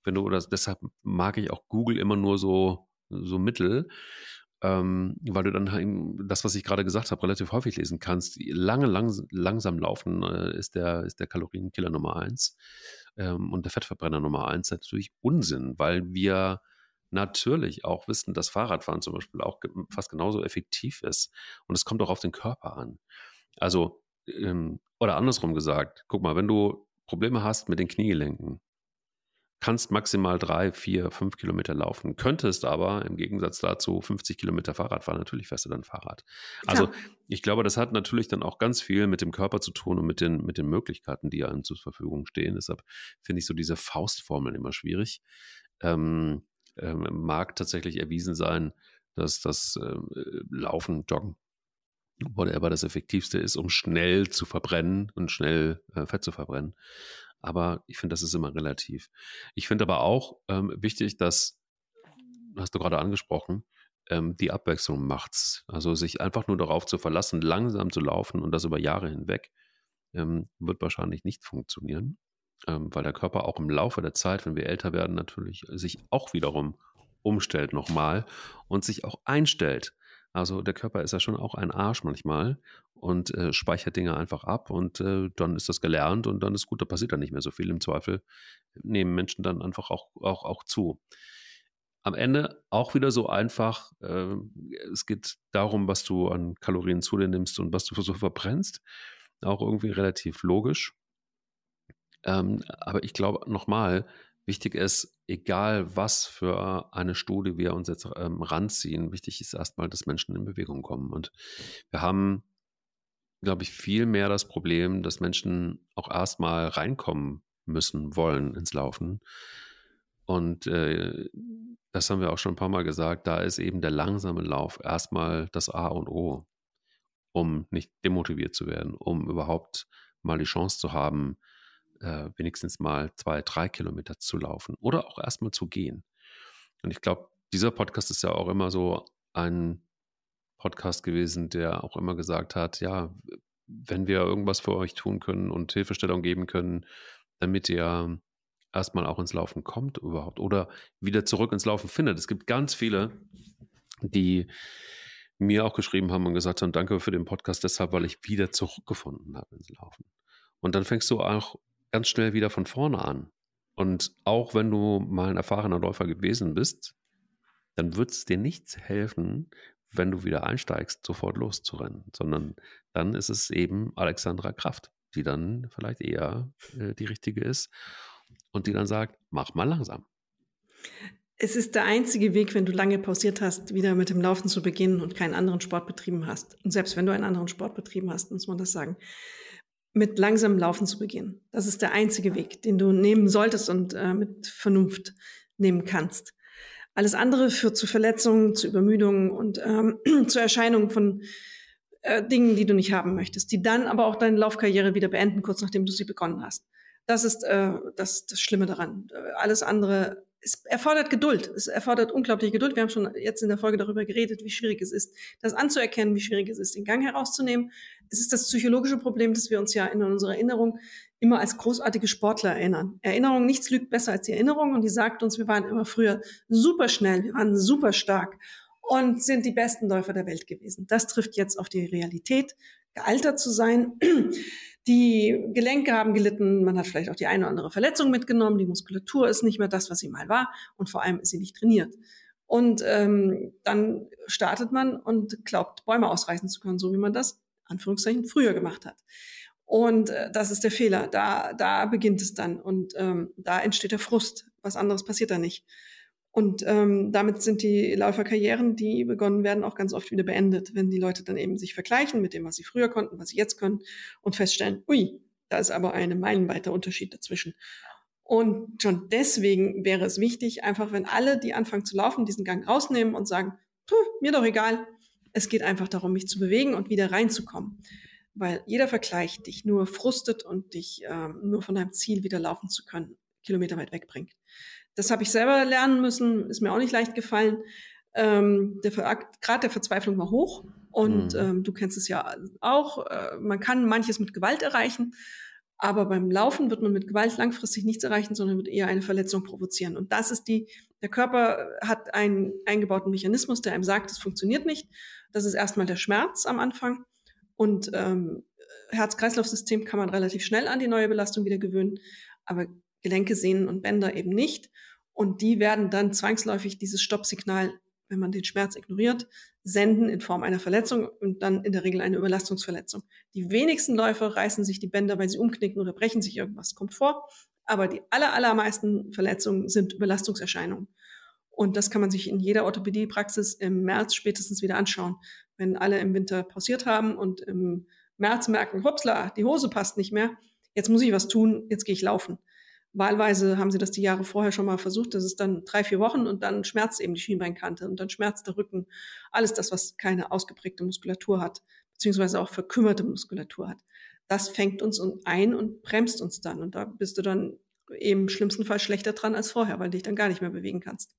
wenn du, oder deshalb mag ich auch Google immer nur so, so Mittel ähm, weil du dann halt das, was ich gerade gesagt habe, relativ häufig lesen kannst. Lange, lang, langsam laufen äh, ist, der, ist der Kalorienkiller Nummer eins ähm, und der Fettverbrenner Nummer eins natürlich Unsinn, weil wir natürlich auch wissen, dass Fahrradfahren zum Beispiel auch fast genauso effektiv ist. Und es kommt auch auf den Körper an. Also, ähm, oder andersrum gesagt, guck mal, wenn du Probleme hast mit den Kniegelenken, kannst maximal drei, vier, fünf Kilometer laufen, könntest aber im Gegensatz dazu 50 Kilometer Fahrrad fahren. Natürlich fährst du dann Fahrrad. Also ja. ich glaube, das hat natürlich dann auch ganz viel mit dem Körper zu tun und mit den, mit den Möglichkeiten, die einem zur Verfügung stehen. Deshalb finde ich so diese Faustformeln immer schwierig. Ähm, ähm, mag tatsächlich erwiesen sein, dass das äh, Laufen, Joggen, whatever das Effektivste ist, um schnell zu verbrennen und schnell äh, Fett zu verbrennen. Aber ich finde, das ist immer relativ. Ich finde aber auch ähm, wichtig, dass, hast du gerade angesprochen, ähm, die Abwechslung macht's. Also sich einfach nur darauf zu verlassen, langsam zu laufen und das über Jahre hinweg, ähm, wird wahrscheinlich nicht funktionieren, ähm, weil der Körper auch im Laufe der Zeit, wenn wir älter werden, natürlich sich auch wiederum umstellt nochmal und sich auch einstellt. Also der Körper ist ja schon auch ein Arsch manchmal und äh, speichert Dinge einfach ab und äh, dann ist das gelernt und dann ist gut, da passiert dann nicht mehr so viel. Im Zweifel nehmen Menschen dann einfach auch, auch, auch zu. Am Ende auch wieder so einfach, äh, es geht darum, was du an Kalorien zu dir nimmst und was du so verbrennst. Auch irgendwie relativ logisch. Ähm, aber ich glaube nochmal, wichtig ist, egal was für eine Studie wir uns jetzt ähm, ranziehen, wichtig ist erstmal, dass Menschen in Bewegung kommen. Und wir haben glaube ich, viel mehr das Problem, dass Menschen auch erstmal reinkommen müssen, wollen ins Laufen. Und äh, das haben wir auch schon ein paar Mal gesagt, da ist eben der langsame Lauf erstmal das A und O, um nicht demotiviert zu werden, um überhaupt mal die Chance zu haben, äh, wenigstens mal zwei, drei Kilometer zu laufen oder auch erstmal zu gehen. Und ich glaube, dieser Podcast ist ja auch immer so ein Podcast gewesen, der auch immer gesagt hat, ja, wenn wir irgendwas für euch tun können und Hilfestellung geben können, damit ihr erstmal auch ins Laufen kommt überhaupt oder wieder zurück ins Laufen findet. Es gibt ganz viele, die mir auch geschrieben haben und gesagt haben, danke für den Podcast deshalb, weil ich wieder zurückgefunden habe ins Laufen. Und dann fängst du auch ganz schnell wieder von vorne an. Und auch wenn du mal ein erfahrener Läufer gewesen bist, dann wird es dir nichts helfen, wenn du wieder einsteigst, sofort loszurennen, sondern dann ist es eben Alexandra Kraft, die dann vielleicht eher äh, die richtige ist und die dann sagt, mach mal langsam. Es ist der einzige Weg, wenn du lange pausiert hast, wieder mit dem Laufen zu beginnen und keinen anderen Sport betrieben hast. Und selbst wenn du einen anderen Sport betrieben hast, muss man das sagen, mit langsamem Laufen zu beginnen. Das ist der einzige Weg, den du nehmen solltest und äh, mit Vernunft nehmen kannst. Alles andere führt zu Verletzungen, zu Übermüdungen und ähm, zu Erscheinungen von äh, Dingen, die du nicht haben möchtest, die dann aber auch deine Laufkarriere wieder beenden, kurz nachdem du sie begonnen hast. Das ist äh, das, das Schlimme daran. Alles andere es erfordert Geduld. Es erfordert unglaubliche Geduld. Wir haben schon jetzt in der Folge darüber geredet, wie schwierig es ist, das anzuerkennen, wie schwierig es ist, den Gang herauszunehmen. Es ist das psychologische Problem, dass wir uns ja in unserer Erinnerung immer als großartige Sportler erinnern. Erinnerung, nichts lügt besser als die Erinnerung und die sagt uns, wir waren immer früher super schnell, wir waren super stark. und sind die besten Läufer der Welt gewesen. Das trifft jetzt auf die Realität, gealtert zu sein. Die Gelenke haben gelitten, man hat vielleicht auch die eine oder andere Verletzung mitgenommen, die Muskulatur ist nicht mehr das, was sie mal war und vor allem ist sie nicht trainiert. Und ähm, dann startet man und glaubt, Bäume ausreißen zu können, so wie man das, Anführungszeichen, früher gemacht hat. Und äh, das ist der Fehler. Da, da beginnt es dann. Und ähm, da entsteht der Frust. Was anderes passiert da nicht. Und ähm, damit sind die Läuferkarrieren, die begonnen werden, auch ganz oft wieder beendet, wenn die Leute dann eben sich vergleichen mit dem, was sie früher konnten, was sie jetzt können und feststellen, ui, da ist aber ein meilenweiter Unterschied dazwischen. Und schon deswegen wäre es wichtig, einfach wenn alle, die anfangen zu laufen, diesen Gang rausnehmen und sagen, mir doch egal, es geht einfach darum, mich zu bewegen und wieder reinzukommen weil jeder Vergleich dich nur frustet und dich ähm, nur von deinem Ziel wieder laufen zu können, Kilometer weit wegbringt. Das habe ich selber lernen müssen, ist mir auch nicht leicht gefallen. Ähm, der Grad der Verzweiflung war hoch und mhm. ähm, du kennst es ja auch. Äh, man kann manches mit Gewalt erreichen, aber beim Laufen wird man mit Gewalt langfristig nichts erreichen, sondern wird eher eine Verletzung provozieren. Und das ist die, der Körper hat einen eingebauten Mechanismus, der einem sagt, es funktioniert nicht. Das ist erstmal der Schmerz am Anfang. Und ähm, Herz-Kreislauf-System kann man relativ schnell an die neue Belastung wieder gewöhnen, aber Gelenke, Sehnen und Bänder eben nicht. Und die werden dann zwangsläufig dieses Stoppsignal, wenn man den Schmerz ignoriert, senden in Form einer Verletzung und dann in der Regel eine Überlastungsverletzung. Die wenigsten Läufer reißen sich die Bänder, weil sie umknicken oder brechen sich irgendwas, kommt vor. Aber die aller, allermeisten Verletzungen sind Überlastungserscheinungen. Und das kann man sich in jeder Orthopädiepraxis im März spätestens wieder anschauen wenn alle im Winter pausiert haben und im März merken, hopsla, die Hose passt nicht mehr, jetzt muss ich was tun, jetzt gehe ich laufen. Wahlweise haben sie das die Jahre vorher schon mal versucht, das ist dann drei, vier Wochen und dann schmerzt eben die Schienbeinkante und dann schmerzt der Rücken. Alles das, was keine ausgeprägte Muskulatur hat, beziehungsweise auch verkümmerte Muskulatur hat. Das fängt uns ein und bremst uns dann. Und da bist du dann im schlimmsten Fall schlechter dran als vorher, weil du dich dann gar nicht mehr bewegen kannst.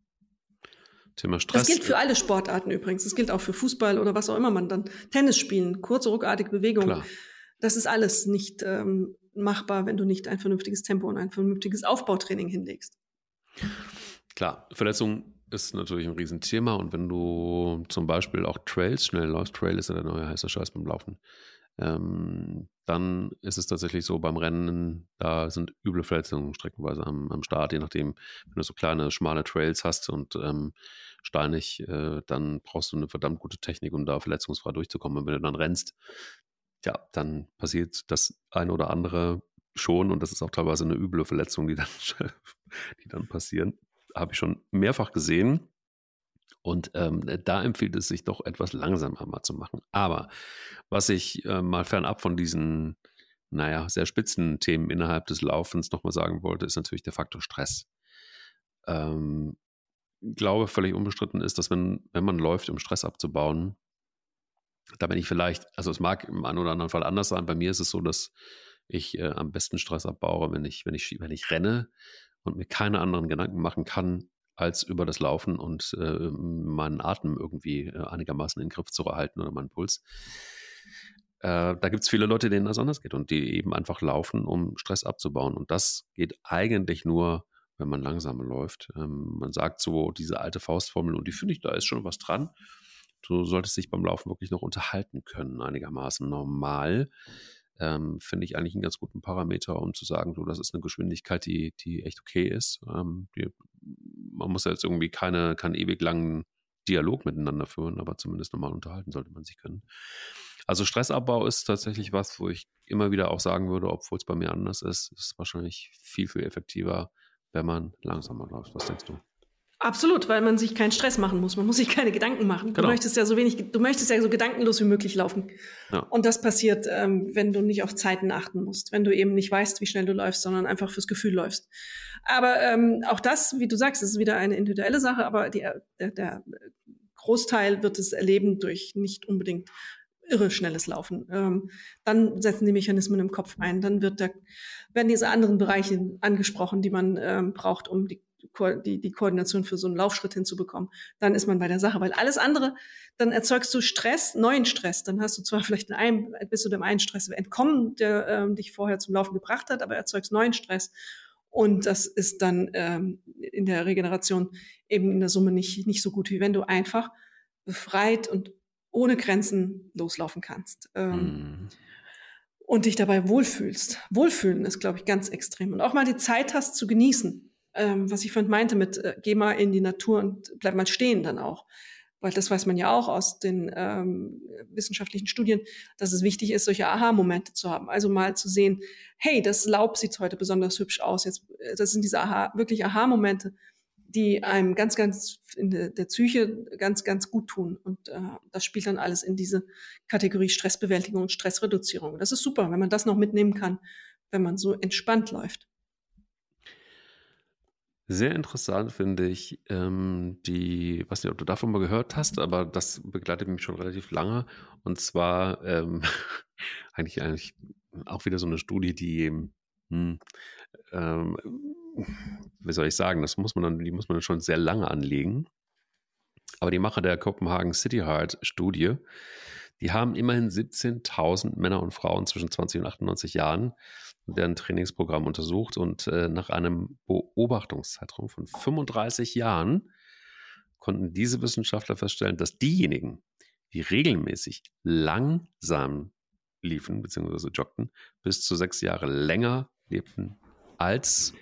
Thema Stress. Das gilt für alle Sportarten übrigens. Das gilt auch für Fußball oder was auch immer man dann Tennis spielen, kurze, ruckartige Bewegungen. Das ist alles nicht ähm, machbar, wenn du nicht ein vernünftiges Tempo und ein vernünftiges Aufbautraining hinlegst. Klar, Verletzung ist natürlich ein Riesenthema und wenn du zum Beispiel auch Trails schnell läufst, Trail ist ja der neue heiße Scheiß beim Laufen, ähm, dann ist es tatsächlich so beim Rennen, da sind üble Verletzungen streckenweise am, am Start, je nachdem, wenn du so kleine, schmale Trails hast und ähm, steinig, äh, dann brauchst du eine verdammt gute Technik, um da verletzungsfrei durchzukommen. Und wenn du dann rennst, ja, dann passiert das eine oder andere schon und das ist auch teilweise eine üble Verletzung, die dann, die dann passieren. Habe ich schon mehrfach gesehen. Und ähm, da empfiehlt es sich doch etwas langsamer mal zu machen. Aber was ich äh, mal fernab von diesen, naja, sehr spitzen Themen innerhalb des Laufens nochmal sagen wollte, ist natürlich der Faktor Stress. Ähm, glaube, völlig unbestritten ist, dass wenn, wenn man läuft, um Stress abzubauen, da bin ich vielleicht, also es mag im einen oder anderen Fall anders sein. Bei mir ist es so, dass ich äh, am besten Stress abbaue, wenn ich, wenn ich, wenn ich renne und mir keine anderen Gedanken machen kann, als über das Laufen und äh, meinen Atem irgendwie äh, einigermaßen in den Griff zu erhalten oder meinen Puls. Äh, da gibt es viele Leute, denen das anders geht und die eben einfach laufen, um Stress abzubauen. Und das geht eigentlich nur, wenn man langsamer läuft. Ähm, man sagt so diese alte Faustformel und die finde ich, da ist schon was dran. Du solltest dich beim Laufen wirklich noch unterhalten können, einigermaßen normal ähm, finde ich eigentlich einen ganz guten Parameter, um zu sagen, so, das ist eine Geschwindigkeit, die, die echt okay ist. Ähm, die, man muss ja jetzt irgendwie keine, keinen ewig langen Dialog miteinander führen, aber zumindest normal unterhalten sollte man sich können. Also Stressabbau ist tatsächlich was, wo ich immer wieder auch sagen würde, obwohl es bei mir anders ist, ist wahrscheinlich viel, viel effektiver, wenn man langsamer läuft. Was denkst du? Absolut, weil man sich keinen Stress machen muss. Man muss sich keine Gedanken machen. Genau. Du möchtest ja so wenig, du möchtest ja so gedankenlos wie möglich laufen. Ja. Und das passiert, ähm, wenn du nicht auf Zeiten achten musst, wenn du eben nicht weißt, wie schnell du läufst, sondern einfach fürs Gefühl läufst. Aber ähm, auch das, wie du sagst, ist wieder eine individuelle Sache, aber die, der, der Großteil wird es erleben durch nicht unbedingt irre schnelles Laufen. Ähm, dann setzen die Mechanismen im Kopf ein. Dann wird der, werden diese anderen Bereiche angesprochen, die man ähm, braucht, um die die, die Koordination für so einen Laufschritt hinzubekommen, dann ist man bei der Sache. Weil alles andere, dann erzeugst du Stress, neuen Stress. Dann hast du zwar vielleicht in einem, bist du dem einen Stress entkommen, der ähm, dich vorher zum Laufen gebracht hat, aber erzeugst neuen Stress. Und das ist dann ähm, in der Regeneration eben in der Summe nicht, nicht so gut, wie wenn du einfach befreit und ohne Grenzen loslaufen kannst. Ähm, mm. Und dich dabei wohlfühlst. Wohlfühlen ist, glaube ich, ganz extrem. Und auch mal die Zeit hast zu genießen. Ähm, was ich vorhin meinte mit, äh, geh mal in die Natur und bleib mal stehen dann auch weil das weiß man ja auch aus den ähm, wissenschaftlichen Studien, dass es wichtig ist, solche Aha-Momente zu haben. Also mal zu sehen, hey, das Laub sieht heute besonders hübsch aus. Jetzt, äh, das sind diese Aha, wirklich Aha-Momente, die einem ganz, ganz in der, der Psyche ganz, ganz gut tun. Und äh, das spielt dann alles in diese Kategorie Stressbewältigung und Stressreduzierung. Das ist super, wenn man das noch mitnehmen kann, wenn man so entspannt läuft. Sehr interessant finde ich ähm, die, weiß nicht, ob du davon mal gehört hast, aber das begleitet mich schon relativ lange. Und zwar ähm, eigentlich eigentlich auch wieder so eine Studie, die hm, ähm, wie soll ich sagen, das muss man dann, die muss man schon sehr lange anlegen. Aber die Macher der Copenhagen City Heart Studie, die haben immerhin 17.000 Männer und Frauen zwischen 20 und 98 Jahren deren Trainingsprogramm untersucht und äh, nach einem Beobachtungszeitraum von 35 Jahren konnten diese Wissenschaftler feststellen, dass diejenigen, die regelmäßig langsam liefen bzw. joggten, bis zu sechs Jahre länger lebten als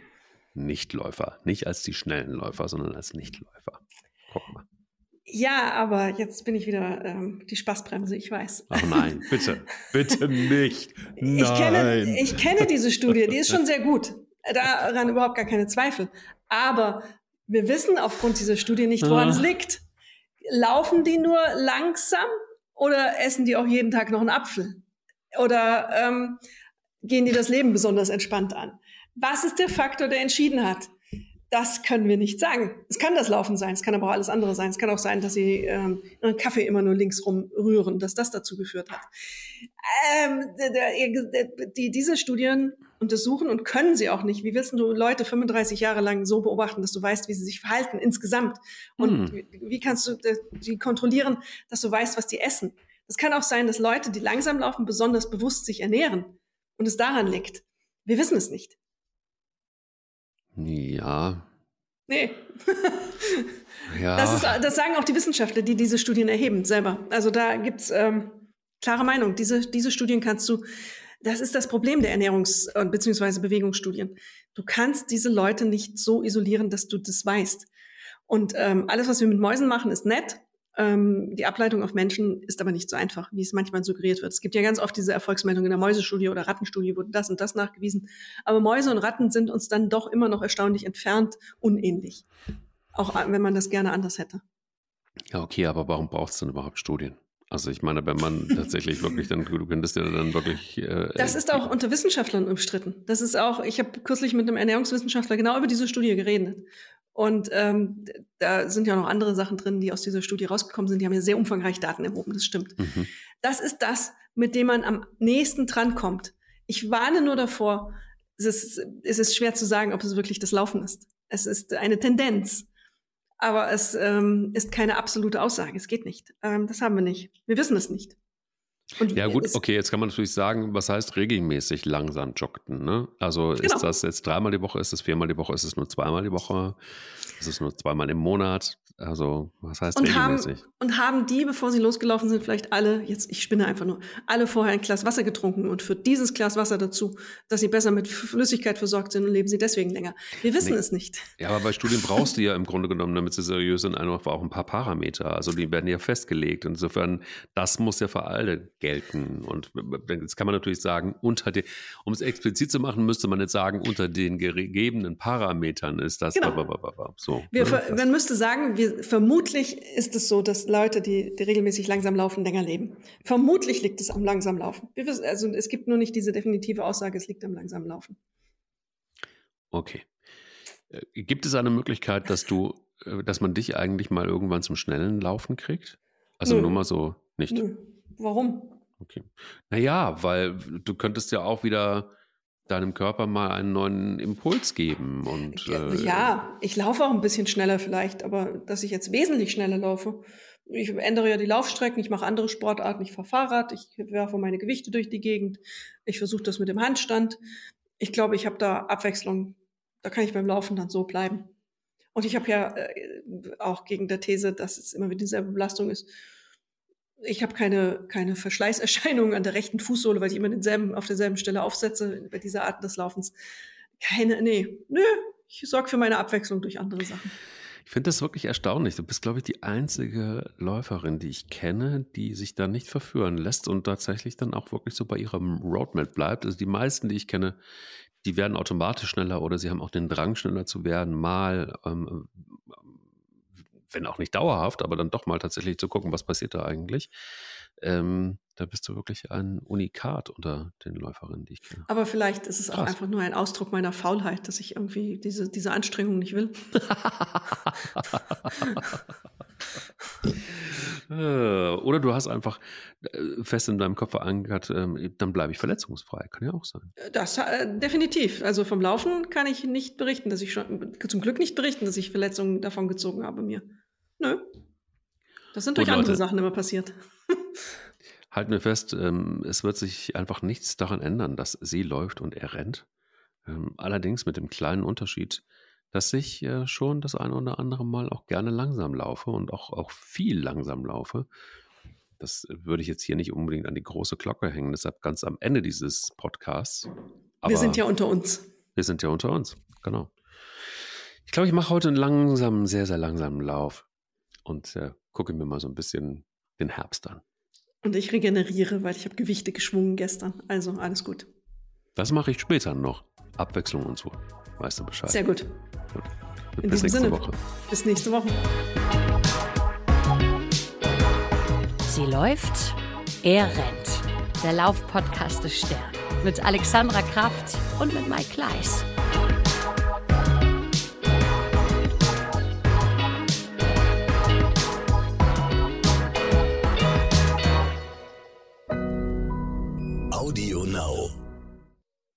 Nichtläufer. Nicht als die schnellen Läufer, sondern als Nichtläufer. Guck mal. Ja, aber jetzt bin ich wieder ähm, die Spaßbremse, ich weiß. Ach nein, bitte, bitte nicht. Nein. Ich kenne, ich kenne diese Studie, die ist schon sehr gut. Daran überhaupt gar keine Zweifel. Aber wir wissen aufgrund dieser Studie nicht, woran ah. es liegt. Laufen die nur langsam oder essen die auch jeden Tag noch einen Apfel? Oder ähm, gehen die das Leben besonders entspannt an? Was ist der Faktor, der entschieden hat? Das können wir nicht sagen. Es kann das Laufen sein, es kann aber auch alles andere sein. Es kann auch sein, dass sie ähm, ihren Kaffee immer nur links rum rühren, dass das dazu geführt hat. Ähm, die, diese Studien untersuchen und können sie auch nicht. Wie willst du Leute 35 Jahre lang so beobachten, dass du weißt, wie sie sich verhalten insgesamt? Und hm. wie kannst du die kontrollieren, dass du weißt, was die essen? Es kann auch sein, dass Leute, die langsam laufen, besonders bewusst sich ernähren und es daran liegt. Wir wissen es nicht. Ja. Nee. ja. Das, ist, das sagen auch die Wissenschaftler, die diese Studien erheben, selber. Also da gibt's ähm, klare Meinung. Diese, diese Studien kannst du, das ist das Problem der Ernährungs- bzw. Bewegungsstudien. Du kannst diese Leute nicht so isolieren, dass du das weißt. Und ähm, alles, was wir mit Mäusen machen, ist nett. Ähm, die Ableitung auf Menschen ist aber nicht so einfach, wie es manchmal suggeriert wird. Es gibt ja ganz oft diese Erfolgsmeldung in der Mäusestudie oder Rattenstudie, wurde das und das nachgewiesen. Aber Mäuse und Ratten sind uns dann doch immer noch erstaunlich entfernt unähnlich. Auch äh, wenn man das gerne anders hätte. Ja, okay, aber warum braucht es denn überhaupt Studien? Also ich meine, wenn man tatsächlich wirklich dann, du könntest ja dann wirklich. Äh, das ist auch unter Wissenschaftlern umstritten. Das ist auch, ich habe kürzlich mit einem Ernährungswissenschaftler genau über diese Studie geredet. Und ähm, da sind ja noch andere Sachen drin, die aus dieser Studie rausgekommen sind. Die haben ja sehr umfangreich Daten erhoben, das stimmt. Mhm. Das ist das, mit dem man am nächsten drankommt. Ich warne nur davor, es ist, es ist schwer zu sagen, ob es wirklich das Laufen ist. Es ist eine Tendenz. Aber es ähm, ist keine absolute Aussage. Es geht nicht. Ähm, das haben wir nicht. Wir wissen es nicht. Und ja gut, okay, jetzt kann man natürlich sagen, was heißt regelmäßig langsam joggten? Ne? Also genau. ist das jetzt dreimal die Woche, ist es viermal die Woche, ist es nur zweimal die Woche, ist es nur zweimal im Monat? Also, was heißt und regelmäßig? Haben, und haben die, bevor sie losgelaufen sind, vielleicht alle, jetzt, ich spinne einfach nur, alle vorher ein Glas Wasser getrunken und für dieses Glas Wasser dazu, dass sie besser mit Flüssigkeit versorgt sind und leben sie deswegen länger. Wir wissen nee. es nicht. Ja, aber bei Studien brauchst du ja im Grunde genommen, damit sie seriös sind, einfach auch ein paar Parameter. Also die werden ja festgelegt. Insofern, das muss ja für alle gelten. Und jetzt kann man natürlich sagen, unter den, um es explizit zu machen, müsste man jetzt sagen, unter den gegebenen Parametern ist das genau. so. Wir, ne? Man müsste sagen, wir vermutlich ist es so, dass Leute, die, die regelmäßig langsam laufen, länger leben. Vermutlich liegt es am langsamen Laufen. Wissen, also es gibt nur nicht diese definitive Aussage, es liegt am langsamen Laufen. Okay. Äh, gibt es eine Möglichkeit, dass du, äh, dass man dich eigentlich mal irgendwann zum schnellen Laufen kriegt? Also Nö. nur mal so nicht. Nö. Warum? Okay. Naja, weil du könntest ja auch wieder deinem Körper mal einen neuen Impuls geben. Und, äh, ja, ich laufe auch ein bisschen schneller vielleicht, aber dass ich jetzt wesentlich schneller laufe. Ich ändere ja die Laufstrecken, ich mache andere Sportarten, ich fahre Fahrrad, ich werfe meine Gewichte durch die Gegend, ich versuche das mit dem Handstand. Ich glaube, ich habe da Abwechslung. Da kann ich beim Laufen dann so bleiben. Und ich habe ja äh, auch gegen der These, dass es immer wieder dieselbe Belastung ist. Ich habe keine, keine Verschleißerscheinungen an der rechten Fußsohle, weil ich immer denselben, auf derselben Stelle aufsetze bei dieser Art des Laufens. Keine, nee, nö, ich sorge für meine Abwechslung durch andere Sachen. Ich finde das wirklich erstaunlich. Du bist, glaube ich, die einzige Läuferin, die ich kenne, die sich da nicht verführen lässt und tatsächlich dann auch wirklich so bei ihrem Roadmap bleibt. Also die meisten, die ich kenne, die werden automatisch schneller oder sie haben auch den Drang, schneller zu werden, mal, ähm, wenn auch nicht dauerhaft, aber dann doch mal tatsächlich zu gucken, was passiert da eigentlich. Ähm, da bist du wirklich ein Unikat unter den Läuferinnen, die ich kenne. Aber vielleicht ist es Krass. auch einfach nur ein Ausdruck meiner Faulheit, dass ich irgendwie diese, diese Anstrengung nicht will. Äh, oder du hast einfach äh, fest in deinem Kopf verankert, ähm, dann bleibe ich verletzungsfrei. Kann ja auch sein. Das äh, definitiv. Also vom Laufen kann ich nicht berichten, dass ich schon, zum Glück nicht berichten, dass ich Verletzungen davon gezogen habe mir. Nö. Das sind durch andere Sachen immer passiert. halten wir fest, ähm, es wird sich einfach nichts daran ändern, dass sie läuft und er rennt. Ähm, allerdings mit dem kleinen Unterschied, dass ich äh, schon das eine oder andere Mal auch gerne langsam laufe und auch, auch viel langsam laufe. Das würde ich jetzt hier nicht unbedingt an die große Glocke hängen, deshalb ganz am Ende dieses Podcasts. Aber wir sind ja unter uns. Wir sind ja unter uns, genau. Ich glaube, ich mache heute einen langsamen, sehr, sehr langsamen Lauf und äh, gucke mir mal so ein bisschen den Herbst an. Und ich regeneriere, weil ich habe Gewichte geschwungen gestern. Also alles gut. Das mache ich später noch. Abwechslung und so. Weißt du Bescheid. Sehr gut. In bis diesem Sinne. Woche. Bis nächste Woche. Sie läuft, er rennt. Der Laufpodcast des Stern. Mit Alexandra Kraft und mit Mike Kleiss.